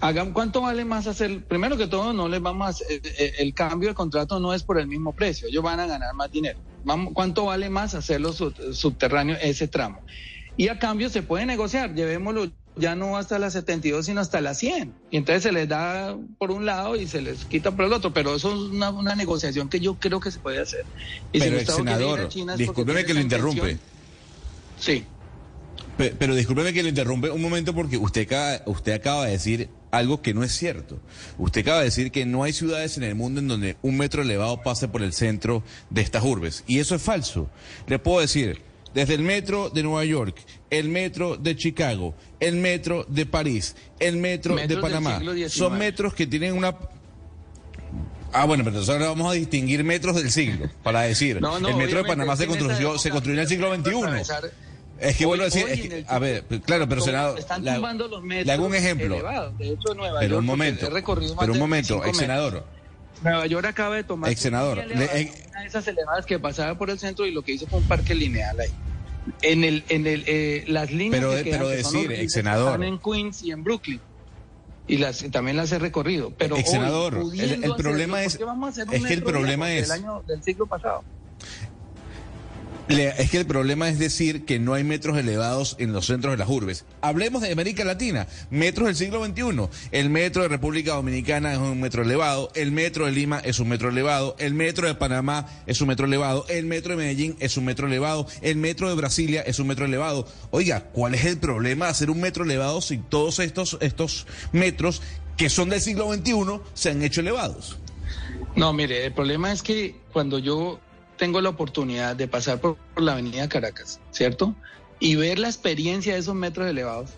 hagan cuánto vale más hacer. Primero que todo, no les vamos a, eh, eh, el cambio de contrato no es por el mismo precio, ellos van a ganar más dinero. ¿Cuánto vale más hacerlo subterráneo ese tramo? Y a cambio se puede negociar, llevémoslo ya no hasta las 72, sino hasta las 100. Y entonces se les da por un lado y se les quita por el otro. Pero eso es una, negociación que yo creo que se puede hacer. Y pero, senador, discúlpeme que lo interrumpe. Sí. Pero, discúlpeme que lo interrumpe un momento porque usted usted acaba de decir algo que no es cierto. Usted acaba de decir que no hay ciudades en el mundo en donde un metro elevado pase por el centro de estas urbes. Y eso es falso. Le puedo decir, desde el metro de Nueva York, el metro de Chicago, el metro de París, el metro de Panamá, son metros que tienen una Ah, bueno, pero entonces ahora vamos a distinguir metros del siglo, para decir, el metro de Panamá se construyó, se construyó en el siglo XXI. Es que vuelvo a decir, a ver, claro, pero senador, están le, los metros le hago un ejemplo. De hecho, Nueva pero un momento, pero un momento, ex senador. Nueva York acaba de tomar ex senador, una de esas elevadas que pasaba por el centro y lo que hizo fue un parque lineal ahí. En el, en el, eh, las líneas pero, que pero decir, ex senador, están en Queens y en Brooklyn y las también las he recorrido. Pero ex senador, el, problema es, es que el problema es del año del siglo pasado. Es que el problema es decir que no hay metros elevados en los centros de las urbes. Hablemos de América Latina, metros del siglo XXI. El metro de República Dominicana es un metro elevado, el metro de Lima es un metro elevado, el metro de Panamá es un metro elevado, el metro de Medellín es un metro elevado, el metro de Brasilia es un metro elevado. Oiga, ¿cuál es el problema de hacer un metro elevado si todos estos, estos metros que son del siglo XXI se han hecho elevados? No, mire, el problema es que cuando yo tengo la oportunidad de pasar por, la avenida Caracas, ¿cierto? Y ver la experiencia de esos metros elevados.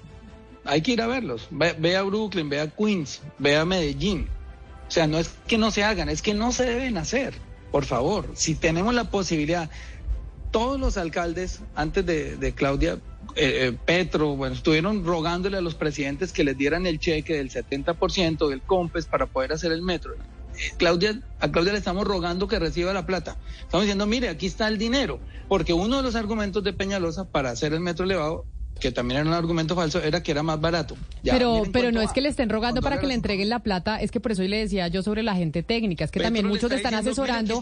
hay que ir a verlos. Ve, a Brooklyn, ve a Queens, ve a Medellín. O sea, no es que no se hagan, es que no se deben hacer. Por favor, si tenemos la posibilidad, todos los alcaldes antes de, Claudia eh, eh, Petro, bueno, estuvieron rogándole a los presidentes que les dieran el cheque del 70% del COMPES para poder hacer el metro. Claudia, a Claudia le estamos rogando que reciba la plata. Estamos diciendo, mire, aquí está el dinero, porque uno de los argumentos de Peñalosa para hacer el metro elevado que también era un argumento falso, era que era más barato. pero pero no es que le estén rogando para que le entreguen la plata, es que por eso le decía yo sobre la gente técnica, es que también muchos están asesorando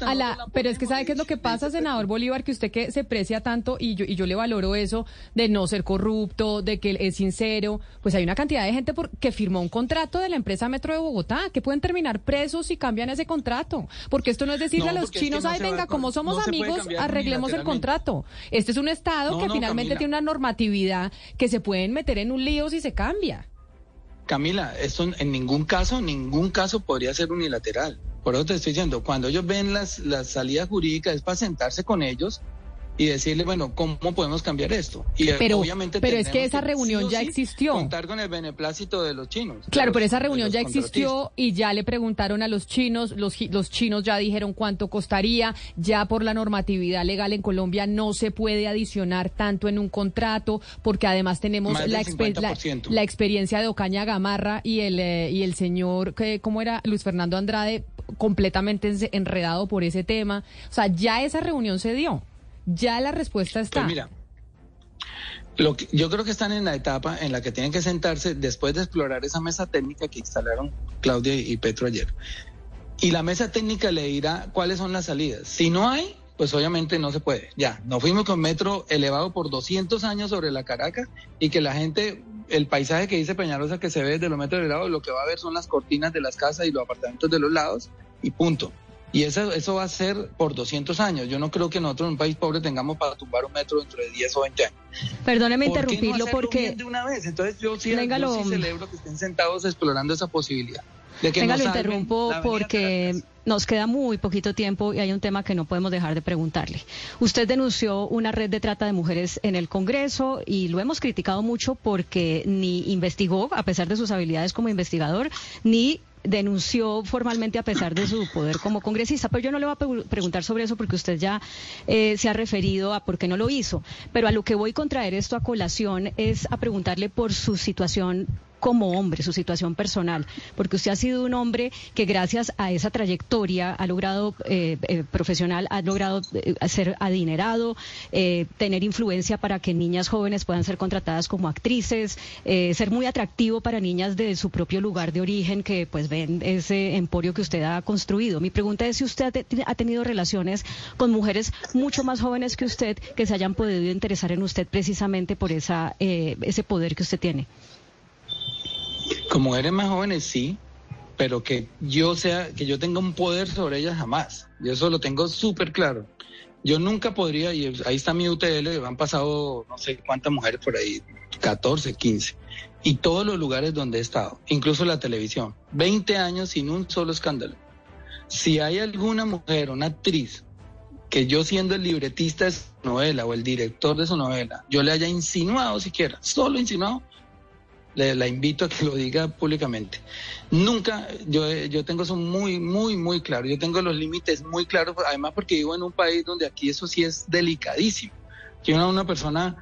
a la, pero es que sabe qué es lo que pasa, senador Bolívar, que usted que se precia tanto y yo y yo le valoro eso de no ser corrupto, de que es sincero, pues hay una cantidad de gente que firmó un contrato de la empresa Metro de Bogotá, que pueden terminar presos si cambian ese contrato, porque esto no es decirle a los chinos, ay venga, como somos amigos, arreglemos el contrato. Este es un estado que finalmente tiene una normativa actividad que se pueden meter en un lío si se cambia. Camila, esto en ningún caso, ningún caso podría ser unilateral. Por eso te estoy diciendo, cuando ellos ven las, las salidas jurídicas es para sentarse con ellos y decirle, bueno, ¿cómo podemos cambiar esto? Y pero, obviamente pero es que esa reunión ya existió. Contar con el beneplácito de los chinos. Claro, pero esa reunión ya existió y ya le preguntaron a los chinos, los, los chinos ya dijeron cuánto costaría, ya por la normatividad legal en Colombia no se puede adicionar tanto en un contrato, porque además tenemos la, la, experiencia de Ocaña Gamarra y el, eh, y el señor, ¿cómo era? Luis Fernando Andrade, completamente enredado por ese tema. O sea, ya esa reunión se dio. Ya la respuesta está. Pues mira, lo yo creo que están en la etapa en la que tienen que sentarse después de explorar esa mesa técnica que instalaron Claudia y Petro ayer. Y la mesa técnica le dirá cuáles son las salidas. Si no hay, pues obviamente no se puede. Ya, nos fuimos con metro elevado por 200 años sobre la Caracas y que la gente, el paisaje que dice Peñarosa que se ve desde los metros elevados, lo que va a ver son las cortinas de las casas y los apartamentos de los lados y punto. Y eso, eso va a ser por 200 años. Yo no creo que nosotros en un país pobre tengamos para tumbar un metro dentro de 10 o 20 años. Perdóneme interrumpirlo porque... de una vez? Entonces yo sí, celebro que estén sentados explorando esa posibilidad. De que Venga, lo interrumpo porque nos queda muy poquito tiempo y hay un tema que no podemos dejar de preguntarle. Usted denunció una red de trata de mujeres en el Congreso y lo hemos criticado mucho porque ni investigó, a pesar de sus habilidades como investigador, ni denunció formalmente a pesar de su poder como congresista. Pero yo no le voy a preguntar sobre eso porque usted ya eh, se ha referido a por qué no lo hizo. Pero a lo que voy a contraer esto a colación es a preguntarle por su situación como hombre, su situación personal, porque usted ha sido un hombre que gracias a esa trayectoria ha logrado, eh, eh, profesional, ha logrado eh, ser adinerado, tener influencia para que niñas jóvenes puedan ser contratadas como actrices, ser muy atractivo para niñas de su propio lugar de origen que pues ven ese emporio que usted ha construido. Mi pregunta es si usted ha tenido relaciones con mujeres mucho más jóvenes que usted que se hayan podido interesar en usted precisamente por esa, ese poder que usted tiene. Como eres más jóvenes, sí, pero que yo sea, que yo tenga un poder sobre ellas jamás. Yo eso lo tengo súper claro. Yo nunca podría, y ahí está mi UTL, han pasado no sé cuántas mujeres por ahí, 14, 15, y todos los lugares donde he estado, incluso la televisión, 20 años sin un solo escándalo. Si hay alguna mujer, una actriz, que yo siendo el libretista de su novela o el director de su novela, yo le haya insinuado siquiera, solo insinuado, la invito a que lo diga públicamente. Nunca, yo, yo tengo eso muy, muy, muy claro. Yo tengo los límites muy claros, además porque vivo en un país donde aquí eso sí es delicadísimo. Que una, una persona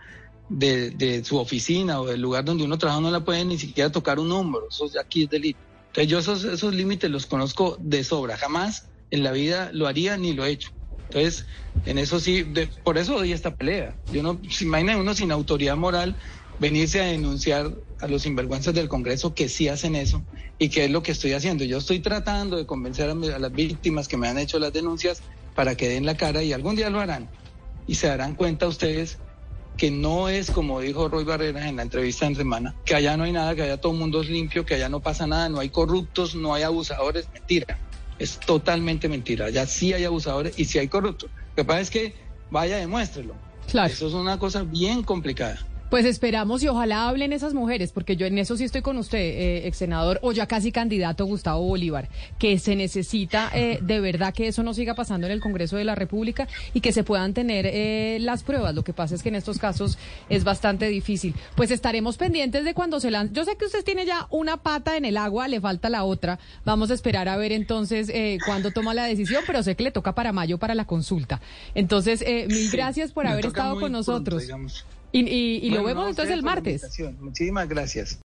de, de, su oficina o del lugar donde uno trabaja no la puede ni siquiera tocar un hombro. Eso aquí es delito. Entonces yo esos, esos límites los conozco de sobra. Jamás en la vida lo haría ni lo he hecho. Entonces, en eso sí, por eso doy esta pelea. Yo no, imagina uno sin autoridad moral venirse a denunciar a los sinvergüenzas del Congreso que sí hacen eso y que es lo que estoy haciendo. Yo estoy tratando de convencer a, las víctimas que me han hecho las denuncias para que den la cara y algún día lo harán. Y se darán cuenta ustedes que no es como dijo Roy Barreras en la entrevista en semana, que allá no hay nada, que allá todo el mundo es limpio, que allá no pasa nada, no hay corruptos, no hay abusadores. Mentira. Es totalmente mentira. Allá sí hay abusadores y sí hay corruptos. Lo que pasa es que vaya, demuéstrelo. Claro. Eso es una cosa bien complicada. Pues esperamos y ojalá hablen esas mujeres, porque yo en eso sí estoy con usted, eh, ex senador, o ya casi candidato Gustavo Bolívar, que se necesita eh, de verdad que eso no siga pasando en el Congreso de la República y que se puedan tener eh, las pruebas. Lo que pasa es que en estos casos es bastante difícil. Pues estaremos pendientes de cuando se lan... Yo sé que usted tiene ya una pata en el agua, le falta la otra. Vamos a esperar a ver entonces eh, cuándo toma la decisión, pero sé que le toca para mayo para la consulta. Entonces, eh, mil gracias por haber estado con nosotros. Y, y- y lo vemos entonces el martes. Muchísimas gracias.